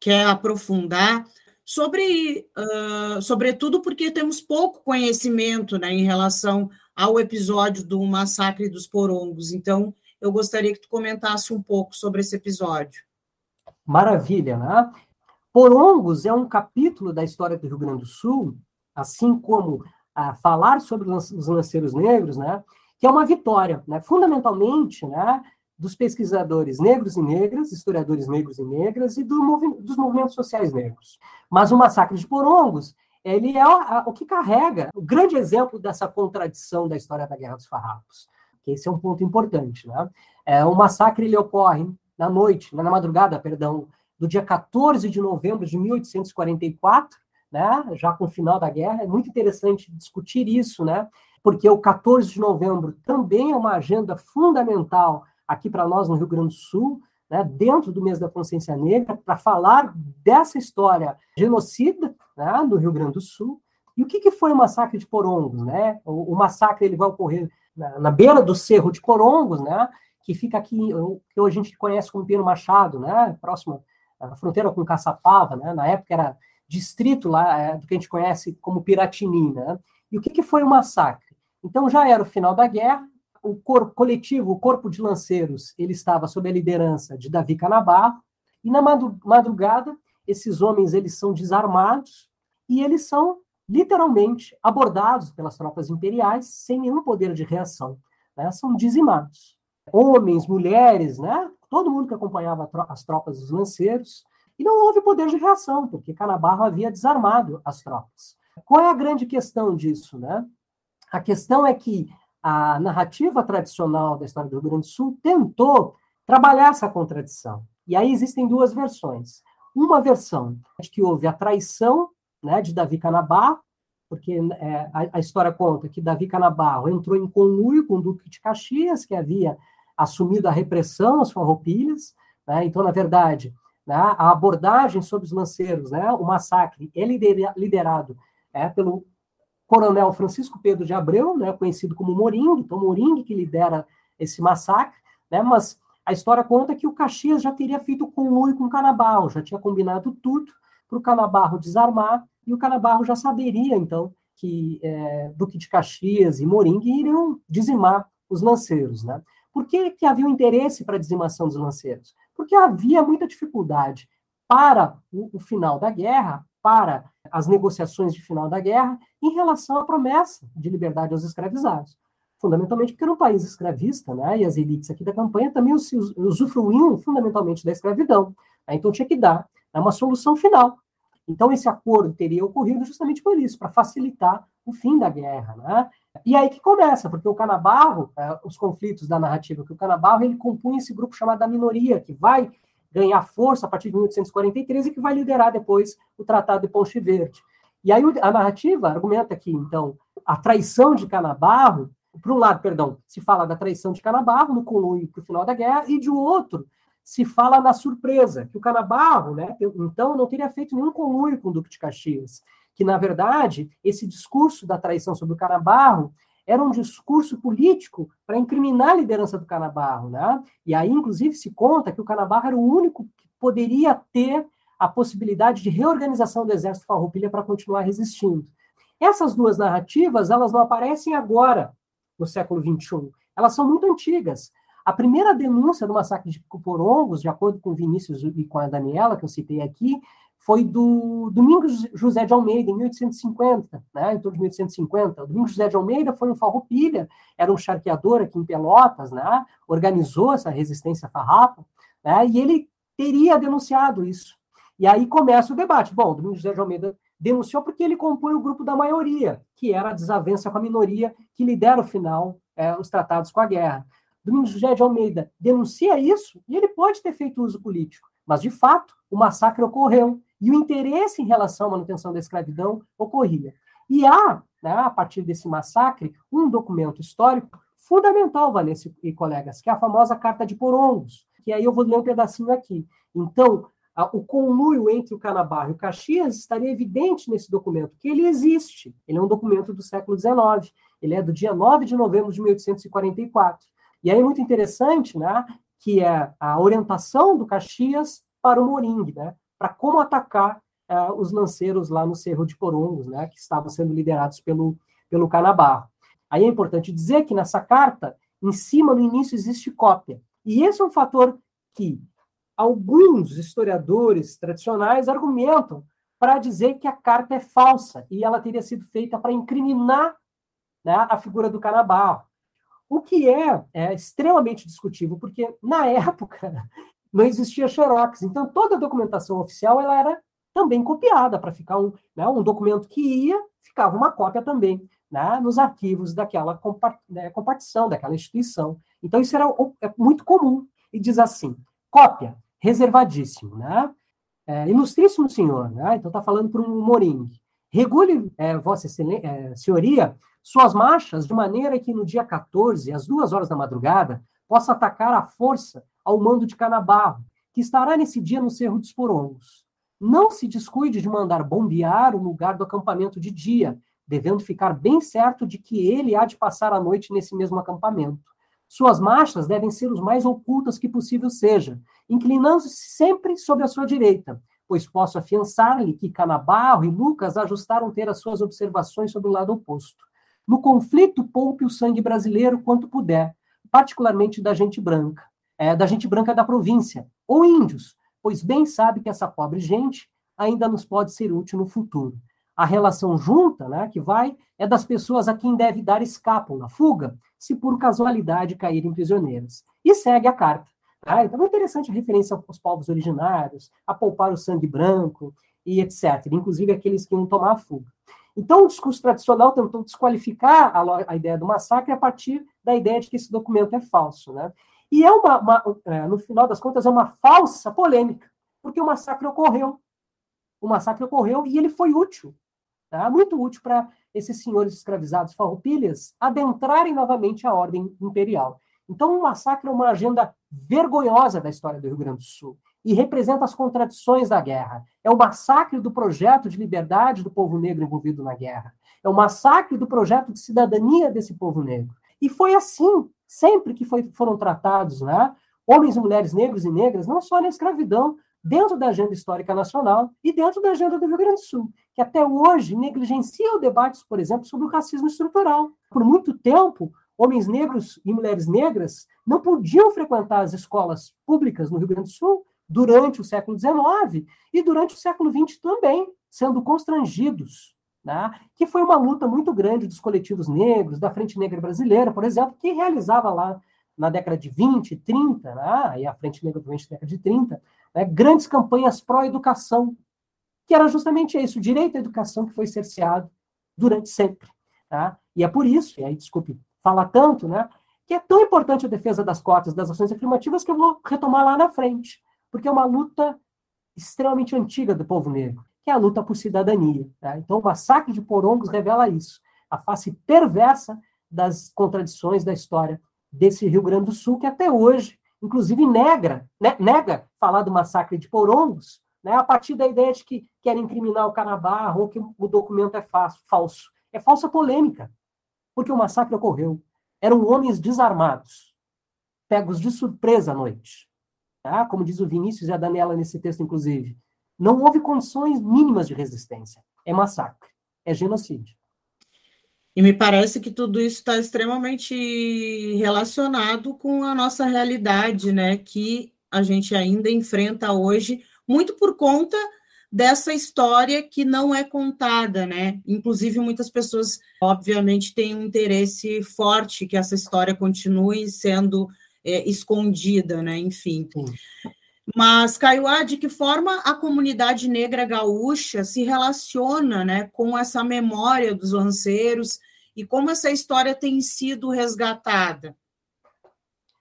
Speaker 1: quer aprofundar, sobre, uh, sobretudo porque temos pouco conhecimento né, em relação ao episódio do massacre dos porongos. Então, eu gostaria que tu comentasse um pouco sobre esse episódio.
Speaker 2: Maravilha, né? Porongos é um capítulo da história do Rio Grande do Sul, assim como a falar sobre os lanceiros negros, né? Que é uma vitória, né? Fundamentalmente, né? Dos pesquisadores negros e negras, historiadores negros e negras e do movi dos movimentos sociais negros. Mas o massacre de Porongos ele é o que carrega o grande exemplo dessa contradição da história da Guerra dos Farrapos. Esse é um ponto importante. Né? É, o massacre ele ocorre na noite, na madrugada, perdão, do dia 14 de novembro de 1844, né, já com o final da guerra. É muito interessante discutir isso, né, porque o 14 de novembro também é uma agenda fundamental aqui para nós no Rio Grande do Sul, né, dentro do mês da consciência negra, para falar dessa história genocida né, do Rio Grande do Sul. E o que, que foi o massacre de Porongos? Né? O, o massacre ele vai ocorrer na, na, beira do Cerro de Porongos, né, que fica aqui, que hoje a gente conhece como Pino Machado, né, próximo à fronteira com Caçapava, né, na época era distrito lá é, do que a gente conhece como Piratini. Né? E o que, que foi o massacre? Então já era o final da guerra, o corpo coletivo, o corpo de lanceiros, ele estava sob a liderança de Davi Canabarro, e na madrugada, esses homens eles são desarmados e eles são literalmente abordados pelas tropas imperiais sem nenhum poder de reação. Né? São dizimados. Homens, mulheres, né? todo mundo que acompanhava as tropas dos lanceiros, e não houve poder de reação, porque Canabarro havia desarmado as tropas. Qual é a grande questão disso? Né? A questão é que a narrativa tradicional da história do Rio Grande do Sul tentou trabalhar essa contradição. E aí existem duas versões. Uma versão de que houve a traição né, de Davi Canabarro, porque é, a, a, história conta que Davi Canabarro entrou em conluio com o Duque de Caxias, que havia assumido a repressão às farroupilhas. Né, então, na verdade, né, a abordagem sobre os lanceiros, né, o massacre, é liderado é, pelo coronel Francisco Pedro de Abreu, né, conhecido como Moringue, então Moringue que lidera esse massacre, né, mas a história conta que o Caxias já teria feito conluio com o Canabarro, já tinha combinado tudo para o Canabarro desarmar, e o Canabarro já saberia, então, que é, Duque de Caxias e Moringue iriam dizimar os lanceiros. Né? Por que, que havia um interesse para a dizimação dos lanceiros? Porque havia muita dificuldade para o, o final da guerra, para as negociações de final da guerra em relação à promessa de liberdade aos escravizados. Fundamentalmente porque era um país escravista, né, e as elites aqui da campanha também usufruíam fundamentalmente da escravidão. Né, então tinha que dar né, uma solução final. Então esse acordo teria ocorrido justamente por isso, para facilitar o fim da guerra. Né? E aí que começa, porque o Canabarro, é, os conflitos da narrativa, que o Canabarro ele compunha esse grupo chamado da minoria, que vai ganhar força a partir de 1843 e que vai liderar depois o Tratado de Ponte Verde. E aí a narrativa argumenta que, então, a traição de Canabarro, por um lado, perdão, se fala da traição de Canabarro no conluio para o final da guerra, e de outro, se fala na surpresa, que o Canabarro, né, então, não teria feito nenhum conluio com o Duque de Caxias, que, na verdade, esse discurso da traição sobre o Canabarro era um discurso político para incriminar a liderança do Canabarro. Né? E aí, inclusive, se conta que o Canabarro era o único que poderia ter a possibilidade de reorganização do exército farroupilha para continuar resistindo. Essas duas narrativas, elas não aparecem agora, no século XXI. Elas são muito antigas. A primeira denúncia do massacre de Cuporongos, de acordo com Vinícius e com a Daniela, que eu citei aqui, foi do Domingos José de Almeida, em 1850, né, em torno de 1850. O Domingos José de Almeida foi um farroupilha, era um charqueador aqui em Pelotas, né, organizou essa resistência farrapa, né, e ele teria denunciado isso. E aí começa o debate. Bom, o Domingos José de Almeida denunciou porque ele compõe o grupo da maioria, que era a desavença com a minoria, que lidera, o final, é, os tratados com a guerra. Domingos José de Almeida denuncia isso e ele pode ter feito uso político, mas, de fato, o massacre ocorreu e o interesse em relação à manutenção da escravidão ocorria. E há, né, a partir desse massacre, um documento histórico fundamental, Vanessa e colegas, que é a famosa Carta de Porongos, que aí eu vou ler um pedacinho aqui. Então, o conluio entre o Canabarro e o Caxias estaria evidente nesse documento, que ele existe. Ele é um documento do século XIX. Ele é do dia 9 de novembro de 1844. E aí é muito interessante, né, que é a orientação do Caxias para o Moringue, né? Para como atacar uh, os lanceiros lá no Cerro de Porongos, né, que estavam sendo liderados pelo, pelo Canabarro. Aí é importante dizer que nessa carta, em cima, no início, existe cópia. E esse é um fator que alguns historiadores tradicionais argumentam para dizer que a carta é falsa e ela teria sido feita para incriminar né, a figura do Canabarro. O que é, é extremamente discutível, porque na *laughs* época não existia xerox. Então, toda a documentação oficial ela era também copiada para ficar um, né, um documento que ia, ficava uma cópia também né, nos arquivos daquela né, compartição, daquela instituição. Então, isso era é muito comum. E diz assim: cópia, reservadíssimo. Né? É, ilustríssimo senhor, né? então está falando para um moringue. Regule, é, Vossa é, Senhoria, suas marchas de maneira que no dia 14, às duas horas da madrugada, possa atacar à força ao mando de Canabarro, que estará nesse dia no Cerro dos Porongos. não se descuide de mandar bombear o lugar do acampamento de dia, devendo ficar bem certo de que ele há de passar a noite nesse mesmo acampamento. Suas marchas devem ser os mais ocultas que possível seja, inclinando-se sempre sobre a sua direita, pois posso afiançar-lhe que Canabarro e Lucas ajustaram ter as suas observações sobre o lado oposto. No conflito, poupe o sangue brasileiro quanto puder, particularmente da gente branca, é, da gente branca da província, ou índios, pois bem sabe que essa pobre gente ainda nos pode ser útil no futuro a relação junta, né, que vai, é das pessoas a quem deve dar escápula, fuga, se por casualidade caírem prisioneiras. E segue a carta. Tá? Então é interessante a referência aos povos originários, a poupar o sangue branco e etc. Inclusive aqueles que iam tomar a fuga. Então, o discurso tradicional tentou desqualificar a, a, ideia do massacre a partir da ideia de que esse documento é falso. Né? E é uma, uma é, no final das contas, é uma falsa polêmica, porque o massacre ocorreu. O massacre ocorreu e ele foi útil Tá? Muito útil para esses senhores escravizados farroupilhas adentrarem novamente a ordem imperial. Então, o massacre é uma agenda vergonhosa da história do Rio Grande do Sul e representa as contradições da guerra. É o massacre do projeto de liberdade do povo negro envolvido na guerra. É o massacre do projeto de cidadania desse povo negro. E foi assim, sempre que foi, foram tratados né, homens e mulheres negros e negras, não só na escravidão, dentro da agenda histórica nacional e dentro da agenda do Rio Grande do Sul, que até hoje negligencia o debate, por exemplo, sobre o racismo estrutural. Por muito tempo, homens negros e mulheres negras não podiam frequentar as escolas públicas no Rio Grande do Sul durante o século XIX e durante o século XX também, sendo constrangidos. Né? Que foi uma luta muito grande dos coletivos negros, da Frente Negra Brasileira, por exemplo, que realizava lá na década de 20, 30, né? e a Frente Negra, obviamente, na década de 30, né? grandes campanhas pró-educação, que era justamente isso, o direito à educação que foi cerceado durante sempre. Tá? E é por isso, e aí, desculpe falar tanto, né, que é tão importante a defesa das cotas, das ações afirmativas, que eu vou retomar lá na frente, porque é uma luta extremamente antiga do povo negro, que é a luta por cidadania. Tá? Então, o massacre de Porongos revela isso, a face perversa das contradições da história desse Rio Grande do Sul, que até hoje, inclusive, nega, né, nega falar do massacre de Porongos, né, a partir da ideia de que querem incriminar o Canabarro ou que o documento é falso. É falsa polêmica, porque o massacre ocorreu. Eram homens desarmados, pegos de surpresa à noite. Tá? Como diz o Vinícius e a Daniela nesse texto, inclusive. Não houve condições mínimas de resistência. É massacre, é genocídio.
Speaker 1: E me parece que tudo isso está extremamente relacionado com a nossa realidade, né? Que a gente ainda enfrenta hoje, muito por conta dessa história que não é contada, né? Inclusive, muitas pessoas, obviamente, têm um interesse forte que essa história continue sendo é, escondida, né? Enfim. Sim. Mas, Caiuá, de que forma a comunidade negra gaúcha se relaciona né, com essa memória dos lanceiros e como essa história tem sido resgatada?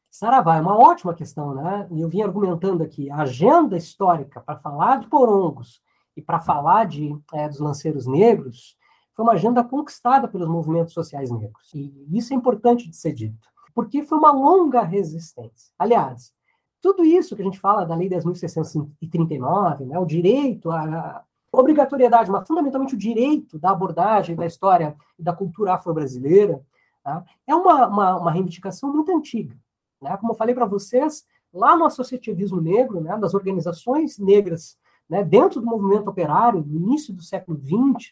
Speaker 2: Saravá, é uma ótima questão, né? E eu vim argumentando aqui, a agenda histórica para falar de porongos e para falar de, é, dos lanceiros negros foi uma agenda conquistada pelos movimentos sociais negros. E isso é importante de ser dito, porque foi uma longa resistência. Aliás, tudo isso que a gente fala da Lei 10.639, né, o direito a, obrigatoriedade, mas fundamentalmente o direito da abordagem da história e da cultura afro-brasileira, tá? é uma, uma, uma, reivindicação muito antiga. Né? Como eu falei para vocês, lá no associativismo negro, né, das organizações negras, né, dentro do movimento operário, no início do século XX,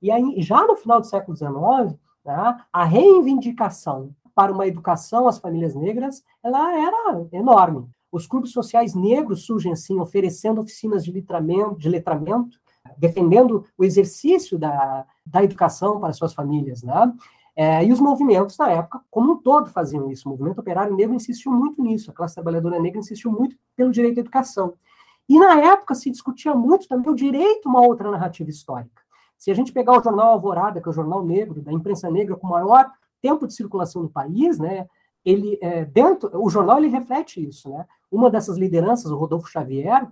Speaker 2: e aí já no final do século XIX, né, a reivindicação para uma educação às famílias negras, ela era enorme. Os clubes sociais negros surgem assim, oferecendo oficinas de letramento, de letramento defendendo o exercício da, da educação para suas famílias, né? É, e os movimentos, na época, como um todo, faziam isso. O movimento operário negro insistiu muito nisso, a classe trabalhadora negra insistiu muito pelo direito à educação. E, na época, se discutia muito também o direito a uma outra narrativa histórica. Se a gente pegar o jornal Alvorada, que é o jornal negro, da imprensa negra com maior tempo de circulação no país, né, ele, é, dentro, o jornal ele reflete isso. Né? Uma dessas lideranças, o Rodolfo Xavier,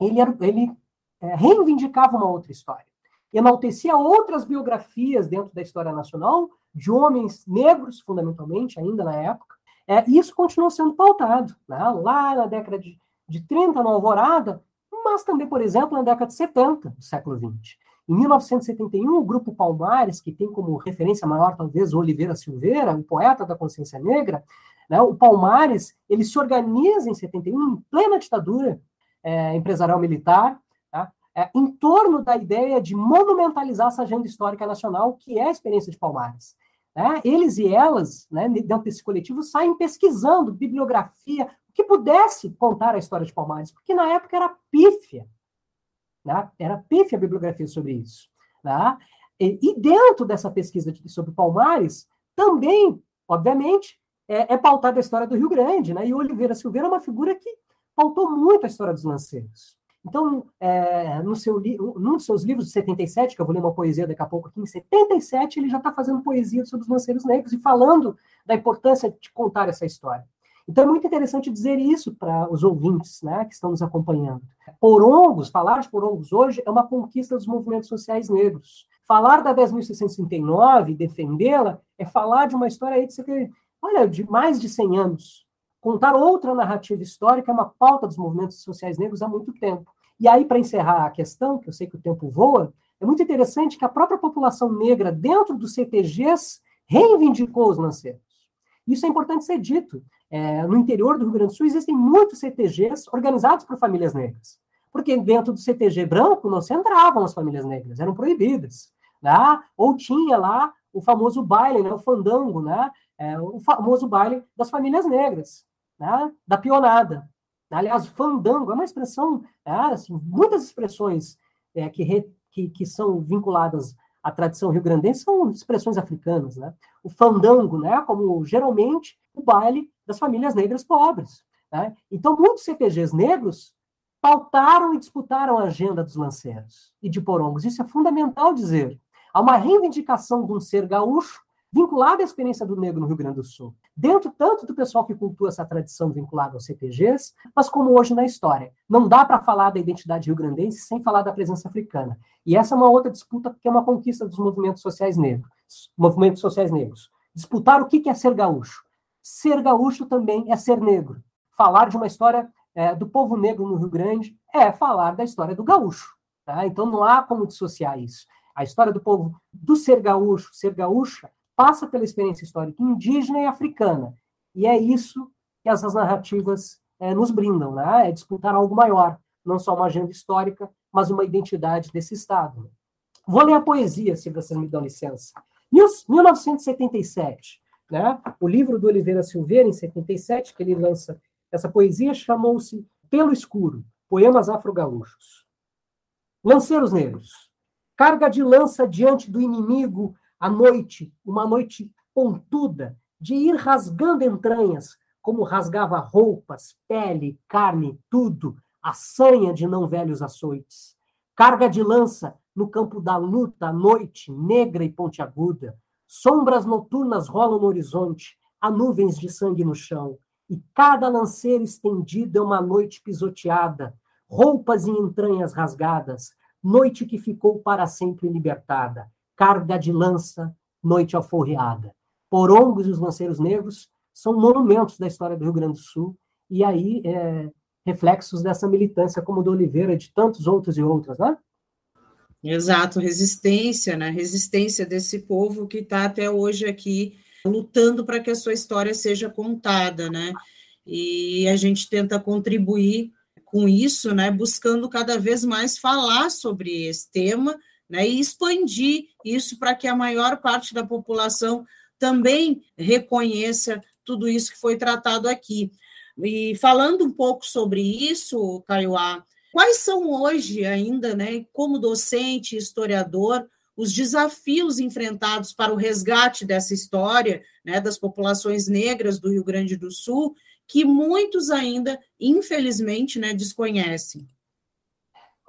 Speaker 2: ele, era, ele é, reivindicava uma outra história. Enaltecia outras biografias dentro da história nacional, de homens negros, fundamentalmente, ainda na época, é, e isso continuou sendo pautado. Né? Lá na década de, de 30, na Alvorada, mas também, por exemplo, na década de 70 do século XX. Em 1971, o Grupo Palmares, que tem como referência maior, talvez, Oliveira Silveira, o poeta da consciência negra, né, o Palmares, ele se organiza em 71, em plena ditadura é, empresarial militar, tá, é, em torno da ideia de monumentalizar essa agenda histórica nacional, que é a experiência de Palmares. Né? Eles e elas, né, dentro desse coletivo, saem pesquisando bibliografia, que pudesse contar a história de Palmares, porque na época era pífia. Né? Era pífia a bibliografia sobre isso. Né? E, e, dentro dessa pesquisa de, sobre Palmares, também, obviamente, é, é pautada a história do Rio Grande. Né? E Oliveira Silveira é uma figura que pautou muito a história dos lanceiros. Então, é, no seu num dos seus livros de 77, que eu vou ler uma poesia daqui a pouco aqui, em 77, ele já está fazendo poesia sobre os lanceiros negros e falando da importância de contar essa história. Então é muito interessante dizer isso para os ouvintes né, que estão nos acompanhando. Porongos, falar de porongos hoje é uma conquista dos movimentos sociais negros. Falar da 10.639 e defendê-la é falar de uma história aí de, olha, de mais de 100 anos. Contar outra narrativa histórica é uma pauta dos movimentos sociais negros há muito tempo. E aí, para encerrar a questão, que eu sei que o tempo voa, é muito interessante que a própria população negra, dentro dos CTGs, reivindicou os lanceiros. Isso é importante ser dito. É, no interior do Rio Grande do Sul existem muitos CTGs organizados por famílias negras. Porque dentro do CTG branco não se entravam as famílias negras, eram proibidas. Né? Ou tinha lá o famoso baile, né? o fandango, né? É, o famoso baile das famílias negras, né? da pionada. Aliás, fandango é uma expressão, é, assim, muitas expressões é, que, re, que, que são vinculadas a tradição rio-grandense são expressões africanas, né? O fandango, né? Como geralmente o baile das famílias negras pobres. Né? Então, muitos CTGs negros pautaram e disputaram a agenda dos lanceiros e de porongos. Isso é fundamental dizer. Há uma reivindicação de um ser gaúcho vinculado à experiência do negro no Rio Grande do Sul. Dentro tanto do pessoal que cultua essa tradição vinculada aos CTGs, mas como hoje na história. Não dá para falar da identidade rio-grandense sem falar da presença africana. E essa é uma outra disputa que é uma conquista dos movimentos sociais negros. Movimentos sociais negros. Disputar o que é ser gaúcho. Ser gaúcho também é ser negro. Falar de uma história é, do povo negro no Rio Grande é falar da história do gaúcho. Tá? Então não há como dissociar isso. A história do povo, do ser gaúcho, ser gaúcha, passa pela experiência histórica indígena e africana. E é isso que essas narrativas é, nos brindam, né? é disputar algo maior, não só uma agenda histórica, mas uma identidade desse Estado. Vou ler a poesia, se vocês me dão licença. 1977, né? o livro do Oliveira Silveira, em 77, que ele lança essa poesia, chamou-se Pelo Escuro, Poemas Afro-Gaúchos. Lanceiros Negros. Carga de lança diante do inimigo a noite, uma noite pontuda, de ir rasgando entranhas, como rasgava roupas, pele, carne, tudo, a sanha de não velhos açoites. Carga de lança no campo da luta, à noite, negra e pontiaguda. Sombras noturnas rolam no horizonte, há nuvens de sangue no chão. E cada lanceira estendida é uma noite pisoteada, roupas e entranhas rasgadas, noite que ficou para sempre libertada carga de lança, noite alforreada. Porongos e os lanceiros negros são monumentos da história do Rio Grande do Sul, e aí é, reflexos dessa militância, como do Oliveira, de tantos outros e outras, né?
Speaker 1: Exato, resistência, né? Resistência desse povo que está até hoje aqui lutando para que a sua história seja contada, né? E a gente tenta contribuir com isso, né? Buscando cada vez mais falar sobre esse tema né, e expandir isso para que a maior parte da população também reconheça tudo isso que foi tratado aqui. E falando um pouco sobre isso, Caiuá, quais são hoje ainda, né, como docente, historiador, os desafios enfrentados para o resgate dessa história, né, das populações negras do Rio Grande do Sul, que muitos ainda, infelizmente, né, desconhecem?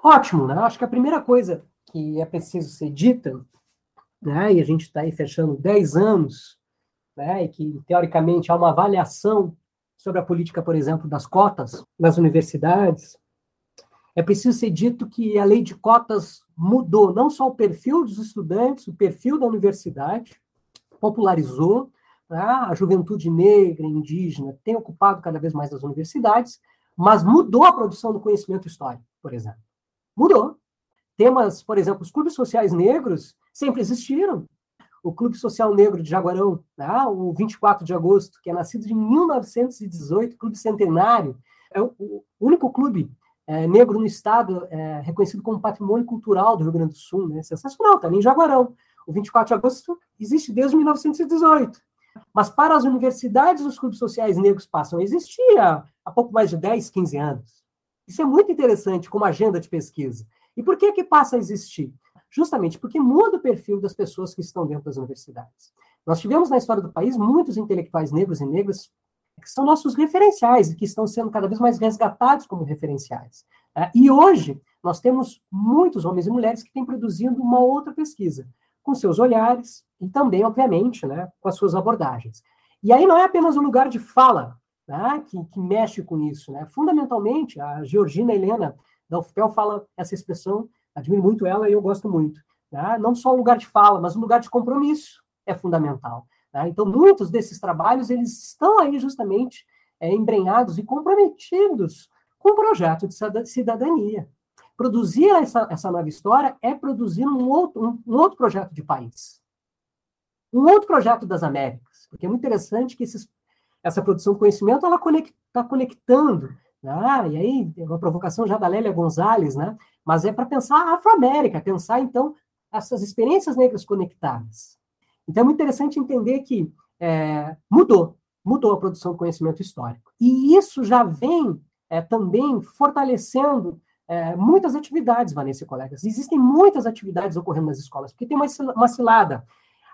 Speaker 2: Ótimo, né? Acho que a primeira coisa que é preciso ser dita, né, e a gente está aí fechando 10 anos, né, e que, teoricamente, há uma avaliação sobre a política, por exemplo, das cotas nas universidades, é preciso ser dito que a lei de cotas mudou não só o perfil dos estudantes, o perfil da universidade, popularizou, né, a juventude negra, indígena, tem ocupado cada vez mais as universidades, mas mudou a produção do conhecimento histórico, por exemplo. Mudou. Temas, por exemplo, os clubes sociais negros sempre existiram. O Clube Social Negro de Jaguarão, né, o 24 de agosto, que é nascido de 1918, clube centenário, é o único clube é, negro no estado é, reconhecido como patrimônio cultural do Rio Grande do Sul, né? Sensacional, está ali em Jaguarão. O 24 de agosto existe desde 1918. Mas para as universidades, os clubes sociais negros passam a existir há, há pouco mais de 10, 15 anos. Isso é muito interessante como agenda de pesquisa. E por que que passa a existir? Justamente porque muda o perfil das pessoas que estão dentro das universidades. Nós tivemos na história do país muitos intelectuais negros e negras que são nossos referenciais e que estão sendo cada vez mais resgatados como referenciais. É, e hoje nós temos muitos homens e mulheres que têm produzindo uma outra pesquisa, com seus olhares e também, obviamente, né, com as suas abordagens. E aí não é apenas um lugar de fala né, que, que, mexe com isso. Né? Fundamentalmente, a Georgina Helena da UFPEL fala essa expressão, admiro muito ela e eu gosto muito. Né? Não só um lugar de fala, mas um lugar de compromisso é fundamental. Né? Então, muitos desses trabalhos eles estão aí justamente é, embrenhados e comprometidos com o projeto de cidadania. Produzir essa, essa nova história é produzir um outro, um, um outro projeto de país. Um outro projeto das Américas. Porque é muito interessante que esses, essa produção de conhecimento está conecta, conectando. Né? E aí, uma provocação já da Lélia Gonzalez, né? mas é para pensar a Afro-América, pensar, então, essas experiências negras conectadas. Então, é muito interessante entender que é, mudou, mudou a produção de conhecimento histórico. E isso já vem é, também fortalecendo é, muitas atividades, Vanessa e colegas. Existem muitas atividades ocorrendo nas escolas, porque tem uma, uma cilada.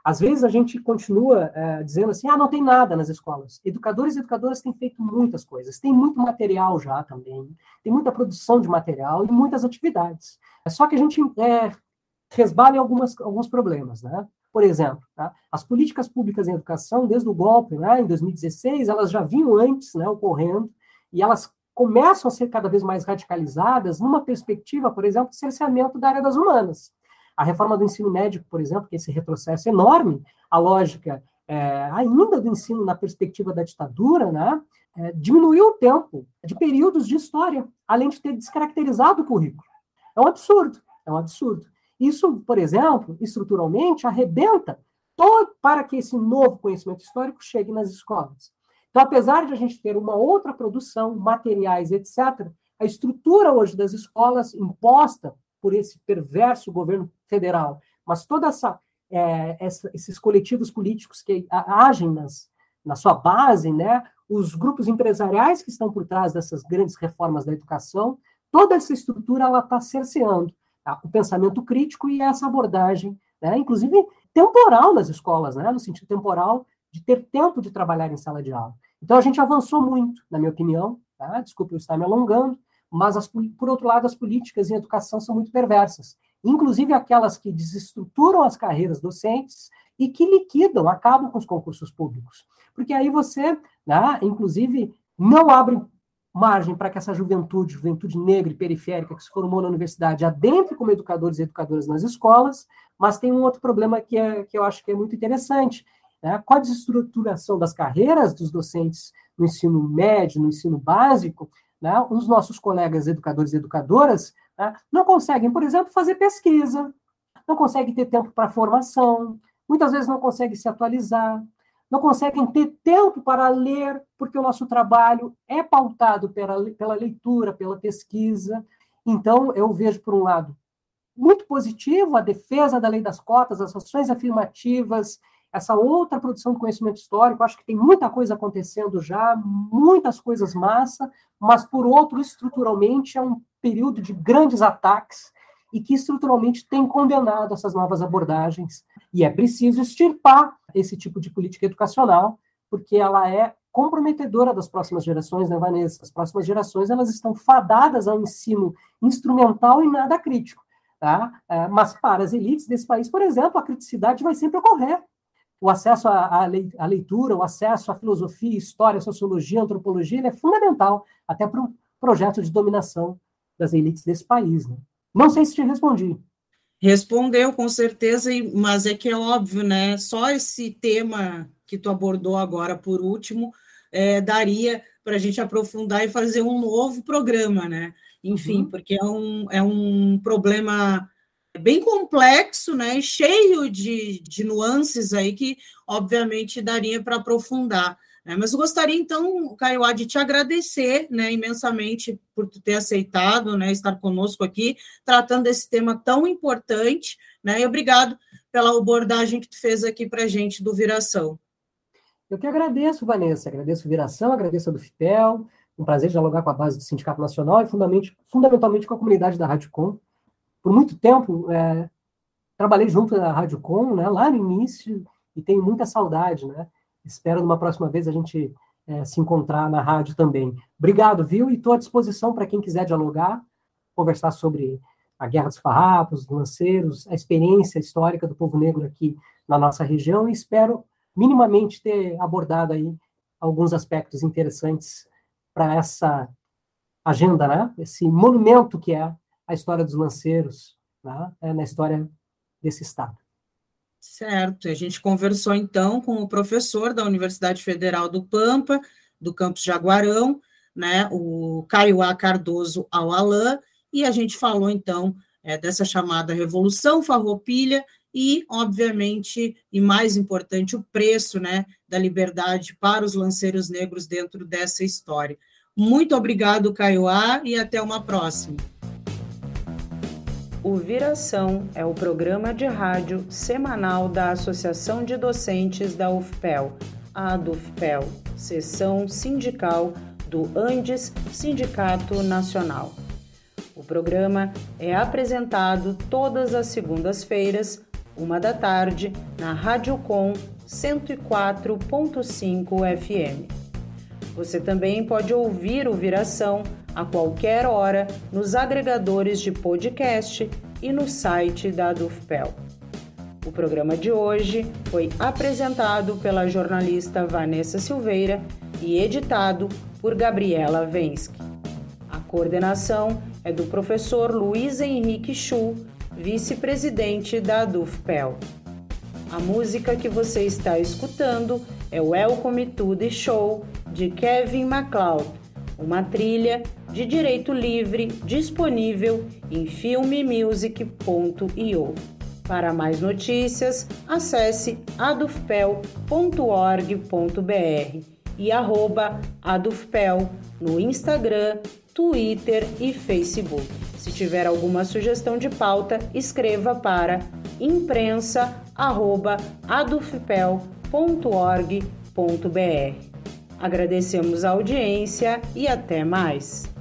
Speaker 2: Às vezes a gente continua é, dizendo assim, ah, não tem nada nas escolas. Educadores e educadoras têm feito muitas coisas, tem muito material já também, tem muita produção de material e muitas atividades. É só que a gente é, resbala em algumas, alguns problemas, né? Por exemplo, tá? as políticas públicas em educação, desde o golpe, né, em 2016, elas já vinham antes né, ocorrendo, e elas começam a ser cada vez mais radicalizadas numa perspectiva, por exemplo, de cerceamento da área das humanas. A reforma do ensino médio, por exemplo, que é esse retrocesso enorme, a lógica é, ainda do ensino na perspectiva da ditadura, né, é, diminuiu o tempo de períodos de história, além de ter descaracterizado o currículo. É um absurdo, é um absurdo. Isso, por exemplo, estruturalmente, arrebenta todo para que esse novo conhecimento histórico chegue nas escolas. Então, apesar de a gente ter uma outra produção, materiais, etc., a estrutura hoje das escolas imposta por esse perverso governo federal, mas toda essa, é, essa esses coletivos políticos que agem nas, na sua base, né, os grupos empresariais que estão por trás dessas grandes reformas da educação, toda essa estrutura ela está cerceando o pensamento crítico e essa abordagem, né, inclusive temporal nas escolas, né, no sentido temporal de ter tempo de trabalhar em sala de aula. Então a gente avançou muito, na minha opinião, tá? desculpe eu estar me alongando, mas as, por outro lado as políticas em educação são muito perversas, inclusive aquelas que desestruturam as carreiras docentes e que liquidam, acabam com os concursos públicos. Porque aí você, né, inclusive, não abre margem para que essa juventude, juventude negra e periférica que se formou na universidade, adentre como educadores e educadoras nas escolas, mas tem um outro problema que, é, que eu acho que é muito interessante, né? Com a desestruturação das carreiras dos docentes no ensino médio, no ensino básico, né? os nossos colegas educadores e educadoras né? não conseguem, por exemplo, fazer pesquisa, não conseguem ter tempo para formação, muitas vezes não conseguem se atualizar, não conseguem ter tempo para ler, porque o nosso trabalho é pautado pela, pela leitura, pela pesquisa. Então, eu vejo, por um lado, muito positivo a defesa da lei das cotas, as ações afirmativas, essa outra produção de conhecimento histórico, acho que tem muita coisa acontecendo já, muitas coisas massa, mas por outro, estruturalmente, é um período de grandes ataques e que estruturalmente tem condenado essas novas abordagens. E é preciso extirpar esse tipo de política educacional, porque ela é comprometedora das próximas gerações, né, Vanessa? As próximas gerações elas estão fadadas ao ensino instrumental e nada crítico. Tá? É, mas para as elites desse país, por exemplo, a criticidade vai sempre ocorrer o acesso à, leitura, o acesso à filosofia, história, sociologia, antropologia, é fundamental até para o projeto de dominação das elites desse país. Né? Não sei se te respondi.
Speaker 1: Respondeu, com certeza, mas é que é óbvio, né? Só esse tema que tu abordou agora por último é, daria
Speaker 3: para a gente aprofundar e fazer um novo programa, né? Enfim, uhum. porque é um, é um problema bem complexo, né? cheio de, de nuances aí que, obviamente, daria para aprofundar. Né? Mas eu gostaria, então, Caio, de te agradecer né, imensamente por ter aceitado né, estar conosco aqui, tratando desse tema tão importante, né? E obrigado pela abordagem que tu fez aqui para a gente do Viração.
Speaker 2: Eu que agradeço, Vanessa, agradeço o Viração, agradeço a do FIPEL, um prazer dialogar com a base do Sindicato Nacional e fundamentalmente, fundamentalmente com a comunidade da Rádio Com. Por muito tempo, é, trabalhei junto da Rádio Com, né, lá no início, e tenho muita saudade, né? Espero numa próxima vez a gente é, se encontrar na rádio também. Obrigado, viu? E estou à disposição para quem quiser dialogar, conversar sobre a Guerra dos Farrapos, dos lanceiros, a experiência histórica do povo negro aqui na nossa região, e espero minimamente ter abordado aí alguns aspectos interessantes para essa agenda, né? Esse monumento que é a história dos lanceiros, né? é na história desse estado.
Speaker 3: Certo. A gente conversou então com o professor da Universidade Federal do Pampa, do campus Jaguarão, né? O Caio A. Cardoso Alalan, e a gente falou então é, dessa chamada Revolução Farroupilha e, obviamente, e mais importante, o preço né, da liberdade para os lanceiros negros dentro dessa história. Muito obrigado, Caioá, e até uma próxima.
Speaker 1: O Viração é o programa de rádio semanal da Associação de Docentes da UFPEL, a DUFPEL, seção sindical do Andes Sindicato Nacional. O programa é apresentado todas as segundas-feiras, uma da tarde, na Rádio Com 104.5 FM. Você também pode ouvir o Viração a qualquer hora nos agregadores de podcast e no site da Dufpel. O programa de hoje foi apresentado pela jornalista Vanessa Silveira e editado por Gabriela Vensky. A coordenação é do professor Luiz Henrique Chu, vice-presidente da Dufpel. A música que você está escutando é Welcome to the Show de Kevin MacLeod, uma trilha de direito livre disponível em filmemusic.io. Para mais notícias, acesse adufpel.org.br e arroba adufpel no Instagram, Twitter e Facebook. Se tiver alguma sugestão de pauta, escreva para imprensa@adufpel.org.br. Agradecemos a audiência e até mais.